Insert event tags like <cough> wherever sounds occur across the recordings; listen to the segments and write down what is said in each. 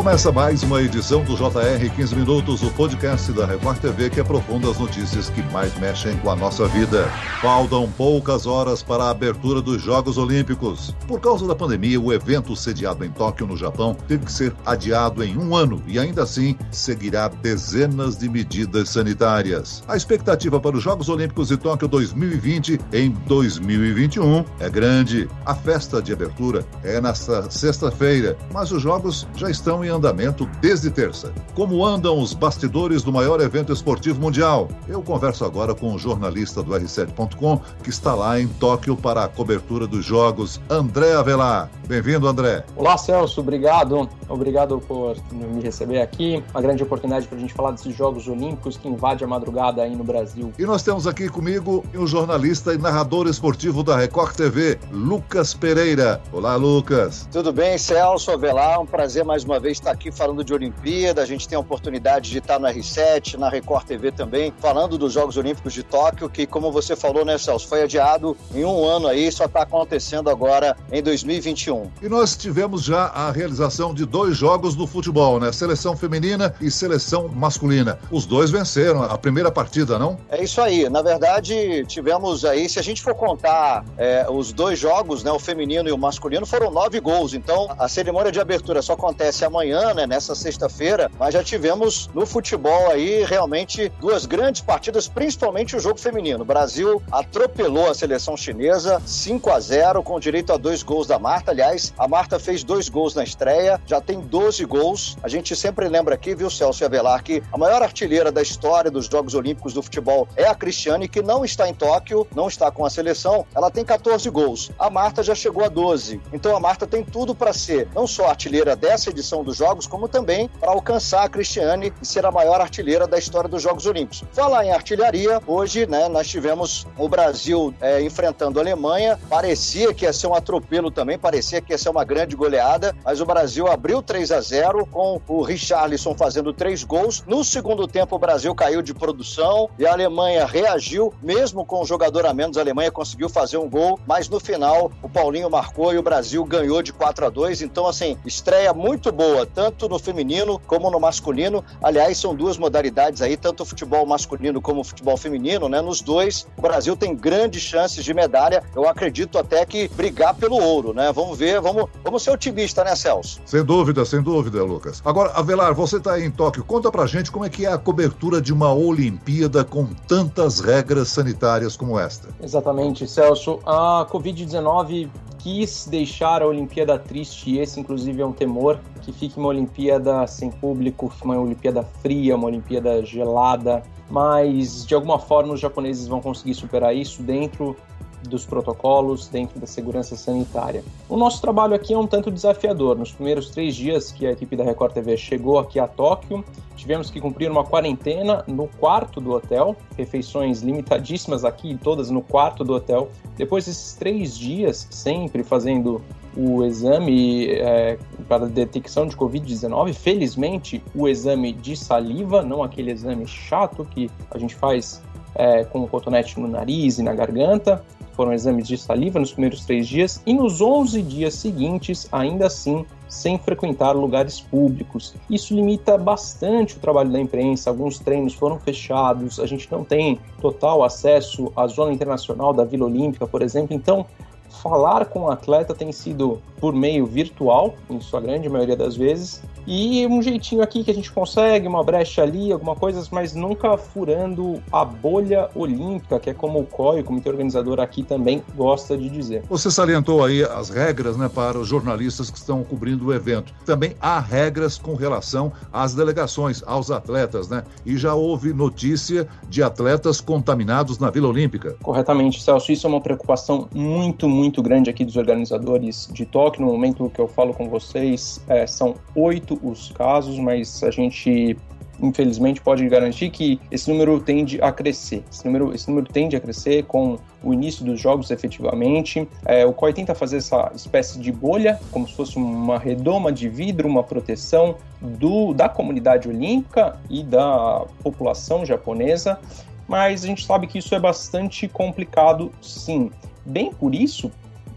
Começa mais uma edição do JR 15 Minutos, o podcast da Record TV que aprofunda as notícias que mais mexem com a nossa vida. Faltam poucas horas para a abertura dos Jogos Olímpicos. Por causa da pandemia, o evento sediado em Tóquio, no Japão, teve que ser adiado em um ano e ainda assim seguirá dezenas de medidas sanitárias. A expectativa para os Jogos Olímpicos de Tóquio 2020 em 2021 é grande. A festa de abertura é nesta sexta-feira, mas os Jogos já estão em andamento desde terça. Como andam os bastidores do maior evento esportivo mundial? Eu converso agora com o um jornalista do R7.com que está lá em Tóquio para a cobertura dos Jogos, André Avelar. Bem-vindo, André. Olá, Celso. Obrigado. Obrigado por me receber aqui. Uma grande oportunidade para a gente falar desses Jogos Olímpicos que invade a madrugada aí no Brasil. E nós temos aqui comigo o um jornalista e narrador esportivo da Record TV, Lucas Pereira. Olá, Lucas. Tudo bem, Celso Avelar? Um prazer mais uma vez estar aqui falando de Olimpíada. A gente tem a oportunidade de estar no R7, na Record TV também, falando dos Jogos Olímpicos de Tóquio, que, como você falou, né, Celso, foi adiado em um ano aí, só está acontecendo agora em 2021. E nós tivemos já a realização de dois jogos do futebol, né? Seleção feminina e seleção masculina. Os dois venceram a primeira partida, não? É isso aí. Na verdade, tivemos aí, se a gente for contar é, os dois jogos, né, o feminino e o masculino, foram nove gols. Então, a cerimônia de abertura só acontece amanhã, né, nessa sexta-feira, mas já tivemos no futebol aí realmente duas grandes partidas, principalmente o jogo feminino. O Brasil atropelou a seleção chinesa 5 a 0 com direito a dois gols da Marta. Aliás, a Marta fez dois gols na estreia, já tem 12 gols. A gente sempre lembra aqui, viu, Celso Avelar, que a maior artilheira da história dos Jogos Olímpicos do futebol é a Cristiane, que não está em Tóquio, não está com a seleção. Ela tem 14 gols. A Marta já chegou a 12. Então a Marta tem tudo para ser não só artilheira dessa edição dos Jogos, como também para alcançar a Cristiane e ser a maior artilheira da história dos Jogos Olímpicos. Falar em artilharia, hoje, né, nós tivemos o Brasil é, enfrentando a Alemanha. Parecia que ia ser um atropelo também, parecia que ia ser uma grande goleada, mas o Brasil abriu 3 a 0 com o Richarlison fazendo três gols. No segundo tempo, o Brasil caiu de produção e a Alemanha reagiu, mesmo com o jogador a menos, a Alemanha conseguiu fazer um gol, mas no final o Paulinho marcou e o Brasil ganhou de 4 a 2. Então, assim, estreia muito boa, tanto no feminino como no masculino. Aliás, são duas modalidades aí, tanto o futebol masculino como o futebol feminino, né? Nos dois, o Brasil tem grandes chances de medalha. Eu acredito até que brigar pelo ouro, né? Vamos ver, vamos, vamos ser otimistas, né, Celso? Sem dúvida, sem dúvida, Lucas. Agora, Avelar, você está aí em Tóquio. Conta pra gente como é que é a cobertura de uma Olimpíada com tantas regras sanitárias como esta. Exatamente, Celso. A Covid-19 quis deixar a Olimpíada triste, e esse, inclusive, é um temor que fique uma Olimpíada sem público, uma Olimpíada fria, uma Olimpíada gelada, mas de alguma forma os japoneses vão conseguir superar isso dentro dos protocolos, dentro da segurança sanitária. O nosso trabalho aqui é um tanto desafiador. Nos primeiros três dias que a equipe da Record TV chegou aqui a Tóquio, tivemos que cumprir uma quarentena no quarto do hotel, refeições limitadíssimas aqui, todas no quarto do hotel. Depois desses três dias, sempre fazendo o exame é, para detecção de Covid-19. Felizmente, o exame de saliva, não aquele exame chato que a gente faz é, com o cotonete no nariz e na garganta. Foram exames de saliva nos primeiros três dias e nos 11 dias seguintes, ainda assim, sem frequentar lugares públicos. Isso limita bastante o trabalho da imprensa. Alguns treinos foram fechados, a gente não tem total acesso à zona internacional da Vila Olímpica, por exemplo. Então, falar com o atleta tem sido por meio virtual, em sua grande maioria das vezes, e um jeitinho aqui que a gente consegue, uma brecha ali, alguma coisa, mas nunca furando a bolha olímpica, que é como o COI, o comitê organizador aqui também gosta de dizer. Você salientou aí as regras né, para os jornalistas que estão cobrindo o evento. Também há regras com relação às delegações, aos atletas, né? E já houve notícia de atletas contaminados na Vila Olímpica. Corretamente, Celso. Isso é uma preocupação muito, muito grande aqui dos organizadores de Tóquio. No momento que eu falo com vocês, é, são oito os casos, mas a gente infelizmente pode garantir que esse número tende a crescer. Esse número, esse número tende a crescer com o início dos jogos efetivamente. É, o COI tenta fazer essa espécie de bolha, como se fosse uma redoma de vidro, uma proteção do, da comunidade olímpica e da população japonesa, mas a gente sabe que isso é bastante complicado, sim. Bem por isso,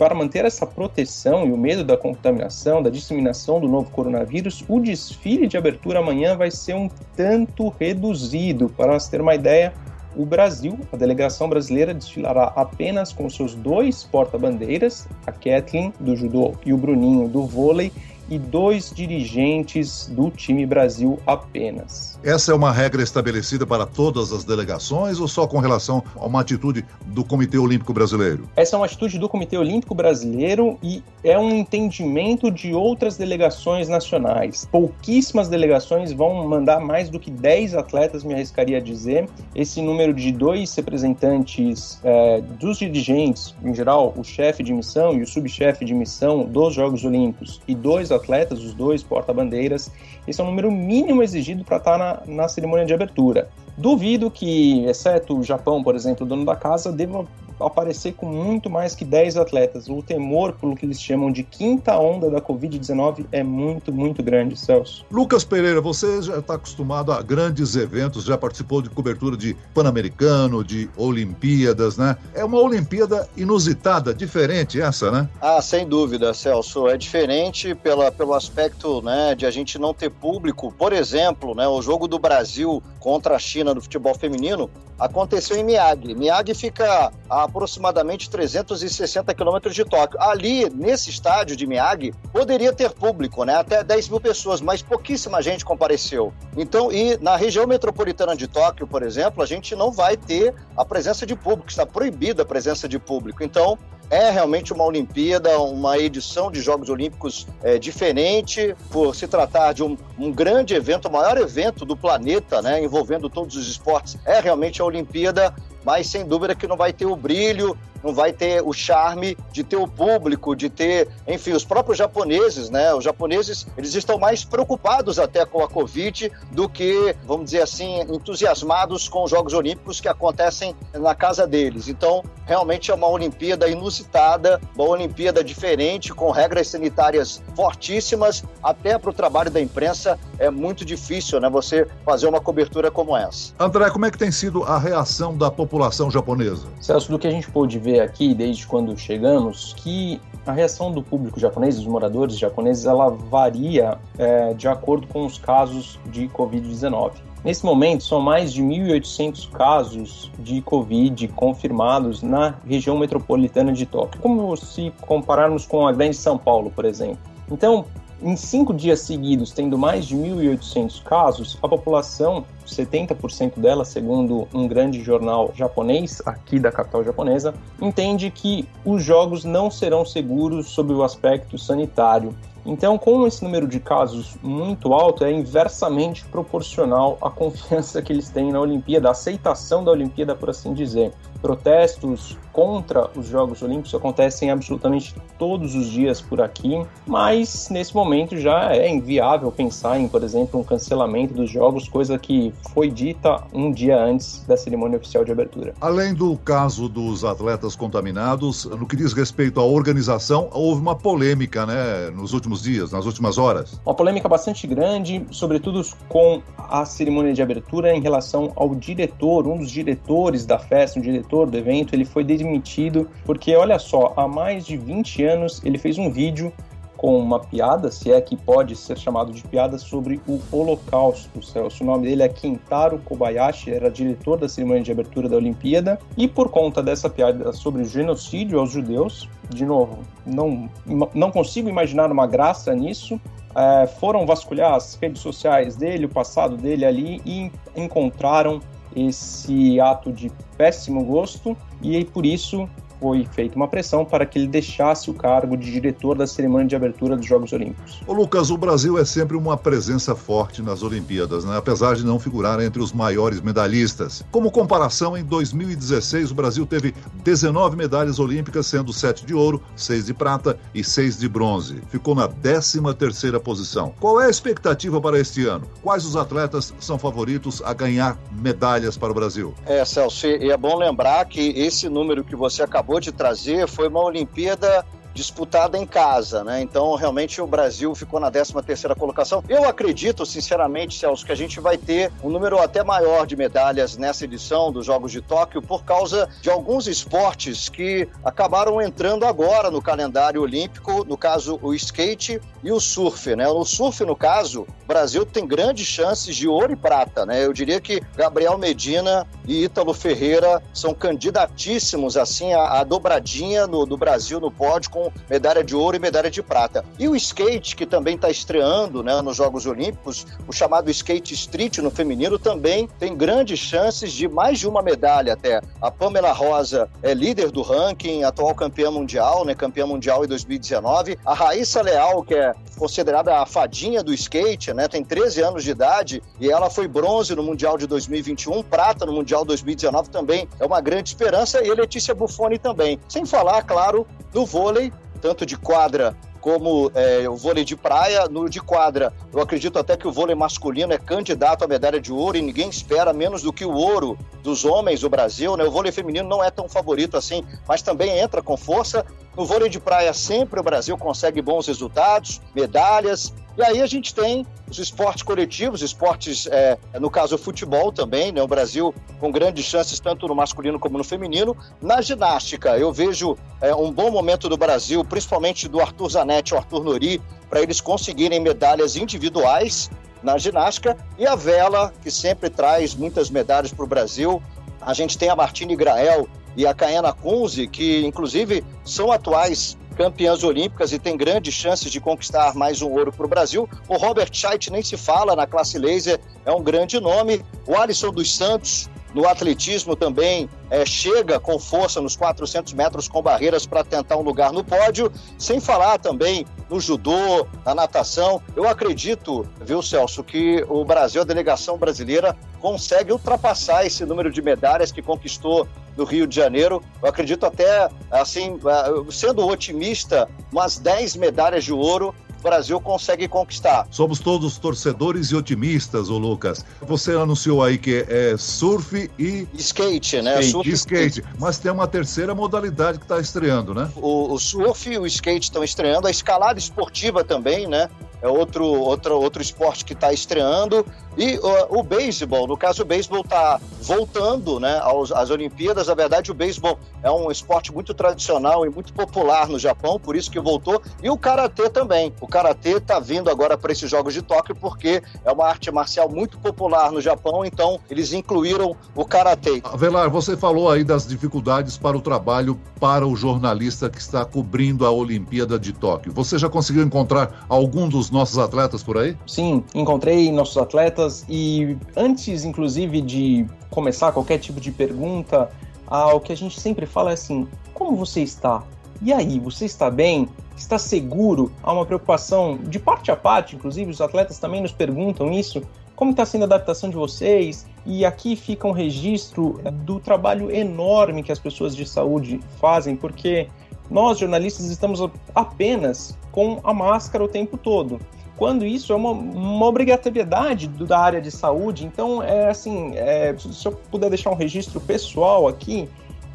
para manter essa proteção e o medo da contaminação, da disseminação do novo coronavírus, o desfile de abertura amanhã vai ser um tanto reduzido. Para nós ter uma ideia, o Brasil, a delegação brasileira, desfilará apenas com seus dois porta-bandeiras, a Kathleen do judô e o Bruninho do vôlei, e dois dirigentes do time Brasil apenas. Essa é uma regra estabelecida para todas as delegações ou só com relação a uma atitude do Comitê Olímpico Brasileiro? Essa é uma atitude do Comitê Olímpico Brasileiro e é um entendimento de outras delegações nacionais. Pouquíssimas delegações vão mandar mais do que 10 atletas, me arriscaria a dizer. Esse número de dois representantes é, dos dirigentes, em geral, o chefe de missão e o subchefe de missão dos Jogos Olímpicos, e dois atletas, os dois porta-bandeiras, esse é o número mínimo exigido para estar na, na cerimônia de abertura. Duvido que, exceto o Japão, por exemplo, o dono da casa, deva aparecer com muito mais que 10 atletas. O temor pelo que eles chamam de quinta onda da Covid-19 é muito, muito grande, Celso. Lucas Pereira, você já está acostumado a grandes eventos, já participou de cobertura de Pan-Americano, de Olimpíadas, né? É uma Olimpíada inusitada, diferente essa, né? Ah, sem dúvida, Celso. É diferente pela, pelo aspecto né, de a gente não ter público. Por exemplo, né, o jogo do Brasil contra a China no futebol feminino aconteceu em Miyagi. Miyagi fica a aproximadamente 360 quilômetros de Tóquio. Ali, nesse estádio de Miyagi, poderia ter público, né? Até 10 mil pessoas, mas pouquíssima gente compareceu. Então, e na região metropolitana de Tóquio, por exemplo, a gente não vai ter a presença de público, está proibida a presença de público. Então, é realmente uma Olimpíada, uma edição de Jogos Olímpicos é, diferente, por se tratar de um, um, grande evento, o maior evento do planeta, né, envolvendo todos os esportes. É realmente a Olimpíada, mas sem dúvida que não vai ter o brilho não vai ter o charme de ter o público, de ter, enfim, os próprios japoneses, né? Os japoneses, eles estão mais preocupados até com a Covid do que, vamos dizer assim, entusiasmados com os Jogos Olímpicos que acontecem na casa deles. Então, realmente é uma Olimpíada inusitada, uma Olimpíada diferente, com regras sanitárias fortíssimas, até para o trabalho da imprensa é muito difícil, né? Você fazer uma cobertura como essa. André, como é que tem sido a reação da população japonesa? Celso, do que a gente pôde ver ver aqui, desde quando chegamos, que a reação do público japonês, dos moradores japoneses, ela varia é, de acordo com os casos de Covid-19. Nesse momento, são mais de 1.800 casos de Covid confirmados na região metropolitana de Tóquio, como se compararmos com a grande São Paulo, por exemplo. Então, em cinco dias seguidos, tendo mais de 1.800 casos, a população, 70% dela, segundo um grande jornal japonês, aqui da capital japonesa, entende que os jogos não serão seguros sob o aspecto sanitário. Então, com esse número de casos muito alto, é inversamente proporcional à confiança que eles têm na Olimpíada, a aceitação da Olimpíada, por assim dizer protestos contra os Jogos Olímpicos acontecem absolutamente todos os dias por aqui, mas nesse momento já é inviável pensar em, por exemplo, um cancelamento dos Jogos, coisa que foi dita um dia antes da cerimônia oficial de abertura. Além do caso dos atletas contaminados, no que diz respeito à organização, houve uma polêmica, né, nos últimos dias, nas últimas horas. Uma polêmica bastante grande, sobretudo com a cerimônia de abertura em relação ao diretor, um dos diretores da festa, um diretor do evento, ele foi demitido porque, olha só, há mais de 20 anos ele fez um vídeo com uma piada, se é que pode ser chamado de piada, sobre o Holocausto. Celso. O nome dele é Kentaro Kobayashi, era diretor da cerimônia de abertura da Olimpíada, e por conta dessa piada sobre o genocídio aos judeus, de novo, não, não consigo imaginar uma graça nisso, é, foram vasculhar as redes sociais dele, o passado dele ali, e encontraram esse ato de péssimo gosto e por isso foi feita uma pressão para que ele deixasse o cargo de diretor da cerimônia de abertura dos Jogos Olímpicos. Ô Lucas, o Brasil é sempre uma presença forte nas Olimpíadas, né? apesar de não figurar entre os maiores medalhistas. Como comparação, em 2016 o Brasil teve 19 medalhas olímpicas, sendo 7 de ouro, 6 de prata e 6 de bronze. Ficou na 13ª posição. Qual é a expectativa para este ano? Quais os atletas são favoritos a ganhar medalhas para o Brasil? É, Celso, e é bom lembrar que esse número que você acabou acabou de trazer foi uma Olimpíada disputada em casa, né? Então, realmente, o Brasil ficou na 13 terceira colocação. Eu acredito, sinceramente, Celso, que a gente vai ter um número até maior de medalhas nessa edição dos Jogos de Tóquio por causa de alguns esportes que acabaram entrando agora no calendário olímpico, no caso, o skate e o surf, né? No surf, no caso, o Brasil tem grandes chances de ouro e prata, né? Eu diria que Gabriel Medina e Ítalo Ferreira são candidatíssimos, assim, a, a dobradinha no, do Brasil no pódio com medalha de ouro e medalha de prata. E o skate, que também está estreando né, nos Jogos Olímpicos, o chamado skate street no feminino, também tem grandes chances de mais de uma medalha até. A Pamela Rosa é líder do ranking, atual campeã mundial, né, campeã mundial em 2019. A Raíssa Leal, que é considerada a fadinha do skate, né, tem 13 anos de idade e ela foi bronze no Mundial de 2021, prata no Mundial 2019 também. É uma grande esperança e a Letícia Buffoni também. Sem falar, claro, no vôlei, tanto de quadra como é, o vôlei de praia. No de quadra, eu acredito até que o vôlei masculino é candidato à medalha de ouro e ninguém espera menos do que o ouro dos homens do Brasil. Né? O vôlei feminino não é tão favorito assim, mas também entra com força. No vôlei de praia, sempre o Brasil consegue bons resultados, medalhas. E aí a gente tem os esportes coletivos, esportes, é, no caso o futebol também, né? O Brasil com grandes chances tanto no masculino como no feminino. Na ginástica, eu vejo é, um bom momento do Brasil, principalmente do Arthur Zanetti e Arthur Nori, para eles conseguirem medalhas individuais na ginástica e a vela, que sempre traz muitas medalhas para o Brasil. A gente tem a Martine Grael e a Caena Kunze, que inclusive são atuais campeãs olímpicas e tem grandes chances de conquistar mais um ouro para o Brasil. O Robert Scheidt nem se fala na classe laser, é um grande nome. O Alisson dos Santos, no atletismo também é, chega com força nos 400 metros com barreiras para tentar um lugar no pódio, sem falar também no judô, na natação. Eu acredito, viu, Celso, que o Brasil, a delegação brasileira, consegue ultrapassar esse número de medalhas que conquistou no Rio de Janeiro. Eu acredito até, assim, é, sendo otimista, umas 10 medalhas de ouro o Brasil consegue conquistar. Somos todos torcedores e otimistas, o Lucas. Você anunciou aí que é surf e skate, né? Skate, surf, skate. Mas tem uma terceira modalidade que está estreando, né? O, o surf e o skate estão estreando, a escalada esportiva também, né? É outro, outro, outro esporte que está estreando. E uh, o beisebol, no caso, o beisebol está voltando né, aos, às Olimpíadas. Na verdade, o beisebol é um esporte muito tradicional e muito popular no Japão, por isso que voltou. E o karatê também. O karatê está vindo agora para esses Jogos de Tóquio porque é uma arte marcial muito popular no Japão, então eles incluíram o karatê. Velar, você falou aí das dificuldades para o trabalho para o jornalista que está cobrindo a Olimpíada de Tóquio. Você já conseguiu encontrar algum dos nossos atletas por aí? Sim, encontrei nossos atletas e antes, inclusive, de começar qualquer tipo de pergunta, ah, o que a gente sempre fala é assim: como você está? E aí, você está bem? Está seguro? Há uma preocupação de parte a parte, inclusive os atletas também nos perguntam isso. Como está sendo a adaptação de vocês? E aqui fica um registro do trabalho enorme que as pessoas de saúde fazem, porque nós, jornalistas, estamos apenas com a máscara o tempo todo. Quando isso é uma, uma obrigatoriedade da área de saúde, então é assim, é, se eu puder deixar um registro pessoal aqui,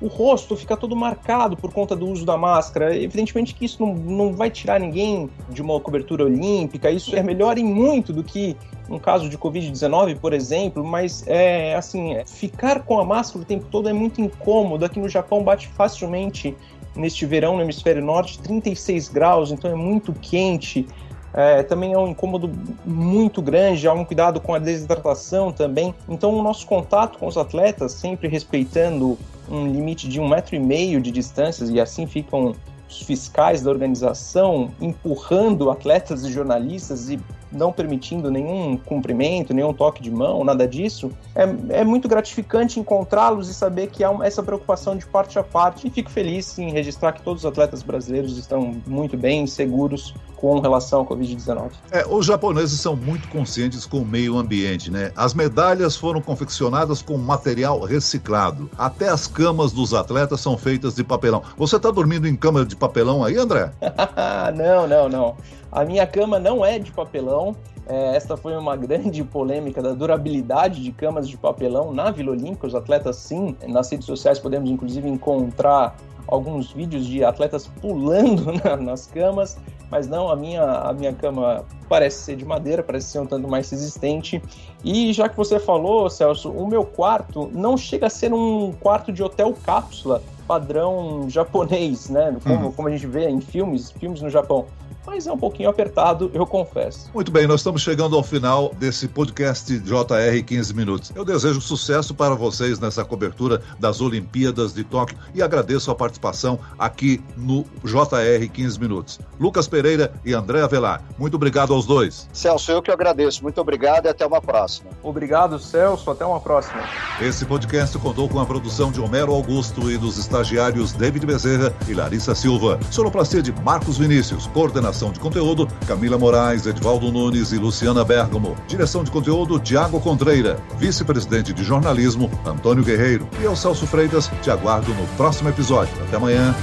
o rosto fica todo marcado por conta do uso da máscara. Evidentemente que isso não, não vai tirar ninguém de uma cobertura olímpica, isso é melhor em muito do que um caso de Covid-19, por exemplo, mas é assim, ficar com a máscara o tempo todo é muito incômodo. Aqui no Japão bate facilmente neste verão no hemisfério norte, 36 graus, então é muito quente. É, também é um incômodo muito grande, há um cuidado com a desidratação também. Então, o nosso contato com os atletas, sempre respeitando um limite de um metro e meio de distâncias, e assim ficam os fiscais da organização empurrando atletas e jornalistas e não permitindo nenhum cumprimento, nenhum toque de mão, nada disso, é, é muito gratificante encontrá-los e saber que há essa preocupação de parte a parte. E fico feliz em registrar que todos os atletas brasileiros estão muito bem, seguros com relação ao Covid-19. É, os japoneses são muito conscientes com o meio ambiente, né? As medalhas foram confeccionadas com material reciclado. Até as camas dos atletas são feitas de papelão. Você está dormindo em cama de papelão aí, André? <laughs> não, não, não. A minha cama não é de papelão, É, esta foi uma <laughs> grande polêmica da durabilidade de camas de papelão na Vila Olímpica. Os atletas, sim, nas redes sociais podemos inclusive encontrar alguns vídeos de atletas pulando <laughs> na, nas camas, mas não, a minha, a minha cama parece ser de madeira, parece ser um tanto mais resistente. E já que você falou, Celso, o meu quarto não chega a ser um quarto de hotel cápsula padrão japonês, né? Como, uhum. como a gente vê em filmes, filmes no Japão mas é um pouquinho apertado, eu confesso. Muito bem, nós estamos chegando ao final desse podcast JR 15 Minutos. Eu desejo sucesso para vocês nessa cobertura das Olimpíadas de Tóquio e agradeço a participação aqui no JR 15 Minutos. Lucas Pereira e André Avelar, muito obrigado aos dois. Celso, eu que agradeço. Muito obrigado e até uma próxima. Obrigado, Celso. Até uma próxima. Esse podcast contou com a produção de Homero Augusto e dos estagiários David Bezerra e Larissa Silva. Sonoplastia de Marcos Vinícius, coordenação Coordenação de conteúdo, Camila Moraes, Edvaldo Nunes e Luciana Bergamo. Direção de conteúdo, Tiago Contreira. Vice-presidente de jornalismo, Antônio Guerreiro. E eu, Celso Freitas, te aguardo no próximo episódio. Até amanhã.